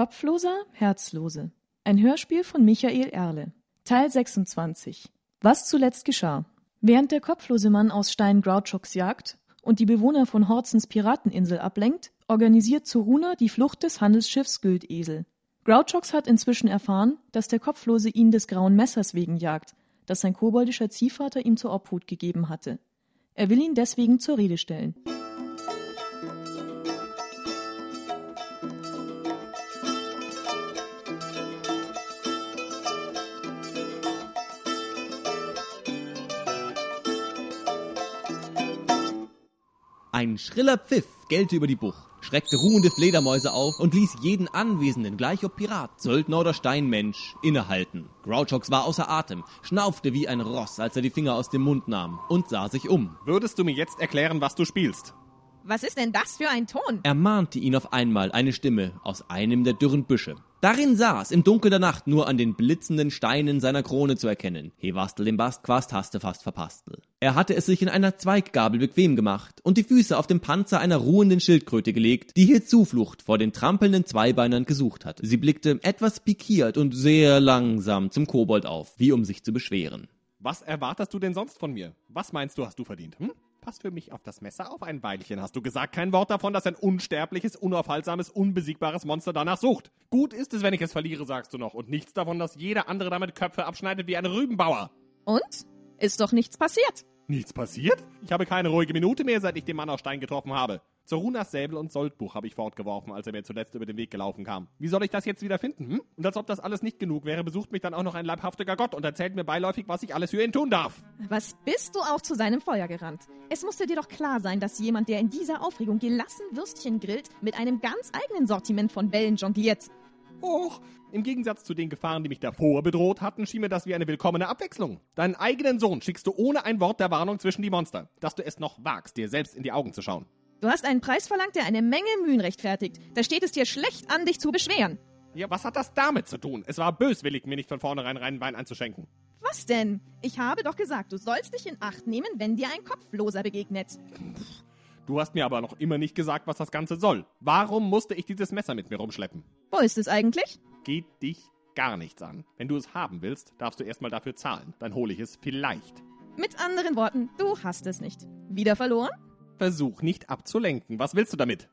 Kopfloser, Herzlose. Ein Hörspiel von Michael Erle. Teil 26. Was zuletzt geschah. Während der kopflose Mann aus Stein Grouchox jagt und die Bewohner von Horzens Pirateninsel ablenkt, organisiert Zoruna die Flucht des Handelsschiffs Güldesel. Grouchox hat inzwischen erfahren, dass der Kopflose ihn des grauen Messers wegen jagt, das sein koboldischer Ziehvater ihm zur Obhut gegeben hatte. Er will ihn deswegen zur Rede stellen. Ein schriller Pfiff gellte über die Bucht, schreckte ruhende Fledermäuse auf und ließ jeden Anwesenden, gleich ob Pirat, Söldner oder Steinmensch, innehalten. Grouchox war außer Atem, schnaufte wie ein Ross, als er die Finger aus dem Mund nahm und sah sich um. Würdest du mir jetzt erklären, was du spielst? Was ist denn das für ein Ton? Ermahnte ihn auf einmal eine Stimme aus einem der dürren Büsche. Darin saß im Dunkel der Nacht nur an den blitzenden Steinen seiner Krone zu erkennen. Hewastel im Bast, Quast, Haste, fast verpastel. Er hatte es sich in einer Zweiggabel bequem gemacht und die Füße auf dem Panzer einer ruhenden Schildkröte gelegt, die hier Zuflucht vor den trampelnden Zweibeinern gesucht hatte. Sie blickte etwas pikiert und sehr langsam zum Kobold auf, wie um sich zu beschweren. Was erwartest du denn sonst von mir? Was meinst du, hast du verdient? Hm? Pass für mich auf das Messer auf ein Weilchen. Hast du gesagt, kein Wort davon, dass ein unsterbliches, unaufhaltsames, unbesiegbares Monster danach sucht. Gut ist es, wenn ich es verliere, sagst du noch. Und nichts davon, dass jeder andere damit Köpfe abschneidet wie ein Rübenbauer. Und? Ist doch nichts passiert. Nichts passiert? Ich habe keine ruhige Minute mehr, seit ich den Mann aus Stein getroffen habe. Zorunas Säbel und Soldbuch habe ich fortgeworfen, als er mir zuletzt über den Weg gelaufen kam. Wie soll ich das jetzt wieder finden? Hm? Und als ob das alles nicht genug wäre, besucht mich dann auch noch ein leibhaftiger Gott und erzählt mir beiläufig, was ich alles für ihn tun darf. Was bist du auch zu seinem Feuer gerannt? Es musste dir doch klar sein, dass jemand, der in dieser Aufregung gelassen Würstchen grillt, mit einem ganz eigenen Sortiment von Bällen jongliert. Och, im Gegensatz zu den Gefahren, die mich davor bedroht hatten, schien mir das wie eine willkommene Abwechslung. Deinen eigenen Sohn schickst du ohne ein Wort der Warnung zwischen die Monster, dass du es noch wagst, dir selbst in die Augen zu schauen. Du hast einen Preis verlangt, der eine Menge Mühen rechtfertigt. Da steht es dir schlecht an, dich zu beschweren. Ja, was hat das damit zu tun? Es war böswillig, mir nicht von vornherein reinen Wein einzuschenken. Was denn? Ich habe doch gesagt, du sollst dich in Acht nehmen, wenn dir ein Kopfloser begegnet. Du hast mir aber noch immer nicht gesagt, was das Ganze soll. Warum musste ich dieses Messer mit mir rumschleppen? Wo ist es eigentlich? Geht dich gar nichts an. Wenn du es haben willst, darfst du erstmal dafür zahlen. Dann hole ich es vielleicht. Mit anderen Worten, du hast es nicht. Wieder verloren? Versuch nicht abzulenken. Was willst du damit?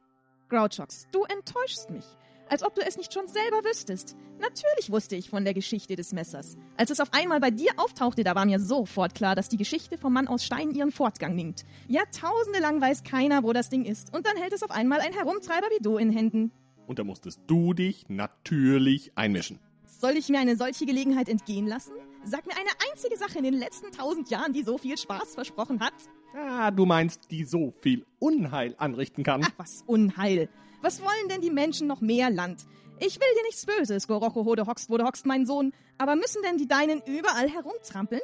Grouchox, du enttäuschst mich. Als ob du es nicht schon selber wüsstest. Natürlich wusste ich von der Geschichte des Messers. Als es auf einmal bei dir auftauchte, da war mir sofort klar, dass die Geschichte vom Mann aus Stein ihren Fortgang nimmt. Jahrtausende lang weiß keiner, wo das Ding ist. Und dann hält es auf einmal ein Herumtreiber wie du in Händen. Und da musstest du dich natürlich einmischen. Soll ich mir eine solche Gelegenheit entgehen lassen? Sag mir eine einzige Sache in den letzten tausend Jahren, die so viel Spaß versprochen hat. Ah, du meinst, die so viel Unheil anrichten kann? Ach, was Unheil. Was wollen denn die Menschen noch mehr Land? Ich will dir nichts Böses, Gorocho Hode hockst, wo du hockst, mein Sohn. Aber müssen denn die Deinen überall herumtrampeln?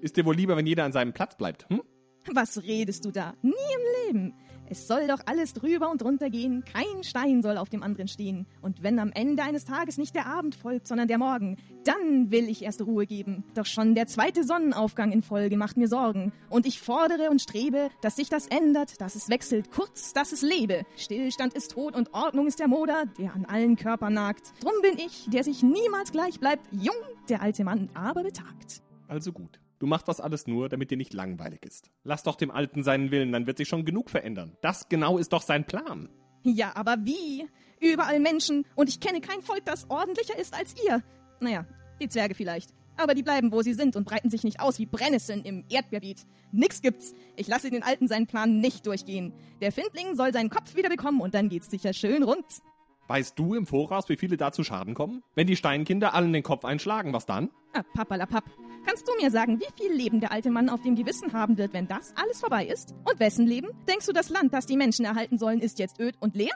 Ist dir wohl lieber, wenn jeder an seinem Platz bleibt, hm? Was redest du da? Nie im Leben. Es soll doch alles drüber und drunter gehen, kein Stein soll auf dem anderen stehen. Und wenn am Ende eines Tages nicht der Abend folgt, sondern der Morgen, dann will ich erst Ruhe geben. Doch schon der zweite Sonnenaufgang in Folge macht mir Sorgen. Und ich fordere und strebe, dass sich das ändert, dass es wechselt, kurz, dass es lebe. Stillstand ist Tod und Ordnung ist der Moder, der an allen Körpern nagt. Drum bin ich, der sich niemals gleich bleibt, jung, der alte Mann aber betagt. Also gut. Du machst das alles nur, damit dir nicht langweilig ist. Lass doch dem Alten seinen Willen, dann wird sich schon genug verändern. Das genau ist doch sein Plan. Ja, aber wie? Überall Menschen und ich kenne kein Volk, das ordentlicher ist als ihr. Naja, die Zwerge vielleicht. Aber die bleiben, wo sie sind und breiten sich nicht aus wie Brennnesseln im Erdbeerbeet. Nix gibt's. Ich lasse den Alten seinen Plan nicht durchgehen. Der Findling soll seinen Kopf wieder bekommen und dann geht's sicher schön rund. Weißt du im Voraus, wie viele da zu Schaden kommen? Wenn die Steinkinder allen den Kopf einschlagen, was dann? Ah, papalapap. Kannst du mir sagen, wie viel Leben der alte Mann auf dem Gewissen haben wird, wenn das alles vorbei ist? Und wessen Leben? Denkst du, das Land, das die Menschen erhalten sollen, ist jetzt öd und leer?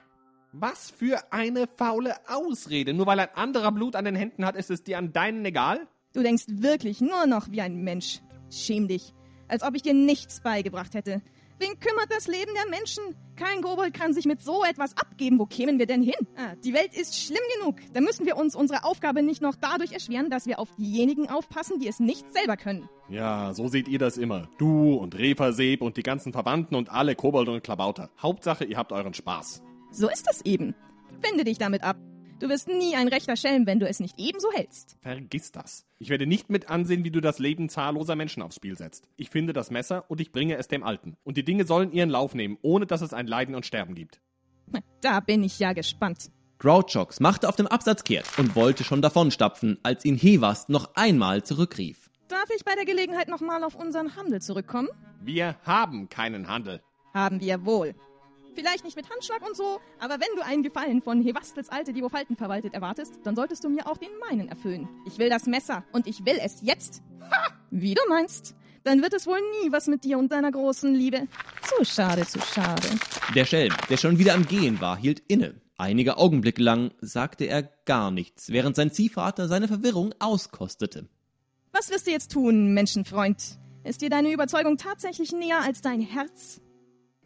Was für eine faule Ausrede. Nur weil ein anderer Blut an den Händen hat, ist es dir an deinen egal? Du denkst wirklich nur noch wie ein Mensch. Schäm dich. Als ob ich dir nichts beigebracht hätte. Wen kümmert das Leben der Menschen? Kein Kobold kann sich mit so etwas abgeben. Wo kämen wir denn hin? Ah, die Welt ist schlimm genug. Da müssen wir uns unsere Aufgabe nicht noch dadurch erschweren, dass wir auf diejenigen aufpassen, die es nicht selber können. Ja, so seht ihr das immer. Du und Referseb und die ganzen Verwandten und alle Kobolde und Klabauter. Hauptsache, ihr habt euren Spaß. So ist es eben. Wende dich damit ab. Du wirst nie ein rechter Schelm, wenn du es nicht ebenso hältst. Vergiss das. Ich werde nicht mit ansehen, wie du das Leben zahlloser Menschen aufs Spiel setzt. Ich finde das Messer und ich bringe es dem Alten. Und die Dinge sollen ihren Lauf nehmen, ohne dass es ein Leiden und Sterben gibt. Da bin ich ja gespannt. Grouchox machte auf dem Absatz kehrt und wollte schon davonstapfen, als ihn Hevast noch einmal zurückrief. Darf ich bei der Gelegenheit nochmal auf unseren Handel zurückkommen? Wir haben keinen Handel. Haben wir wohl. Vielleicht nicht mit Handschlag und so, aber wenn du einen Gefallen von Hevastels Alte, die wo Falten verwaltet, erwartest, dann solltest du mir auch den meinen erfüllen. Ich will das Messer und ich will es jetzt. Ha! Wie du meinst. Dann wird es wohl nie was mit dir und deiner großen Liebe. Zu schade, zu schade. Der Schelm, der schon wieder am Gehen war, hielt inne. Einige Augenblicke lang sagte er gar nichts, während sein Ziehvater seine Verwirrung auskostete. Was wirst du jetzt tun, Menschenfreund? Ist dir deine Überzeugung tatsächlich näher als dein Herz?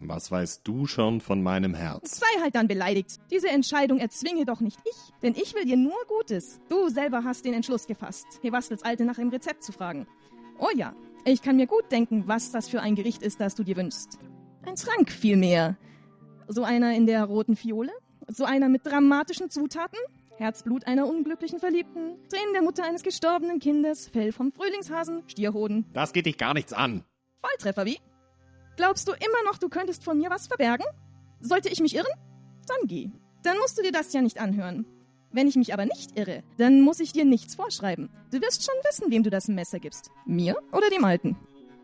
Was weißt du schon von meinem Herz? Sei halt dann beleidigt. Diese Entscheidung erzwinge doch nicht ich, denn ich will dir nur Gutes. Du selber hast den Entschluss gefasst, Hevastels Alte nach dem Rezept zu fragen. Oh ja, ich kann mir gut denken, was das für ein Gericht ist, das du dir wünschst. Ein Trank vielmehr. So einer in der roten Fiole? So einer mit dramatischen Zutaten? Herzblut einer unglücklichen Verliebten, Tränen der Mutter eines gestorbenen Kindes, Fell vom Frühlingshasen, Stierhoden. Das geht dich gar nichts an. Volltreffer, wie? Glaubst du immer noch, du könntest von mir was verbergen? Sollte ich mich irren? Dann geh. Dann musst du dir das ja nicht anhören. Wenn ich mich aber nicht irre, dann muss ich dir nichts vorschreiben. Du wirst schon wissen, wem du das Messer gibst. Mir oder dem Alten.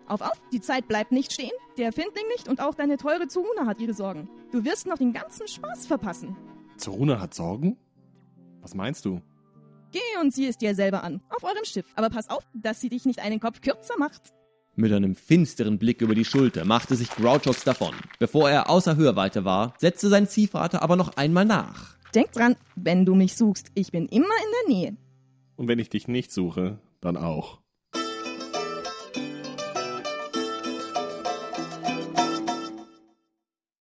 Auf, auf, die Zeit bleibt nicht stehen, der Findling nicht und auch deine teure Zuruna hat ihre Sorgen. Du wirst noch den ganzen Spaß verpassen. Zuruna hat Sorgen? Was meinst du? Geh und sieh es dir selber an, auf eurem Schiff. Aber pass auf, dass sie dich nicht einen Kopf kürzer macht. Mit einem finsteren Blick über die Schulter machte sich Grouchox davon. Bevor er außer Hörweite war, setzte sein Ziehvater aber noch einmal nach. Denk dran, wenn du mich suchst, ich bin immer in der Nähe. Und wenn ich dich nicht suche, dann auch.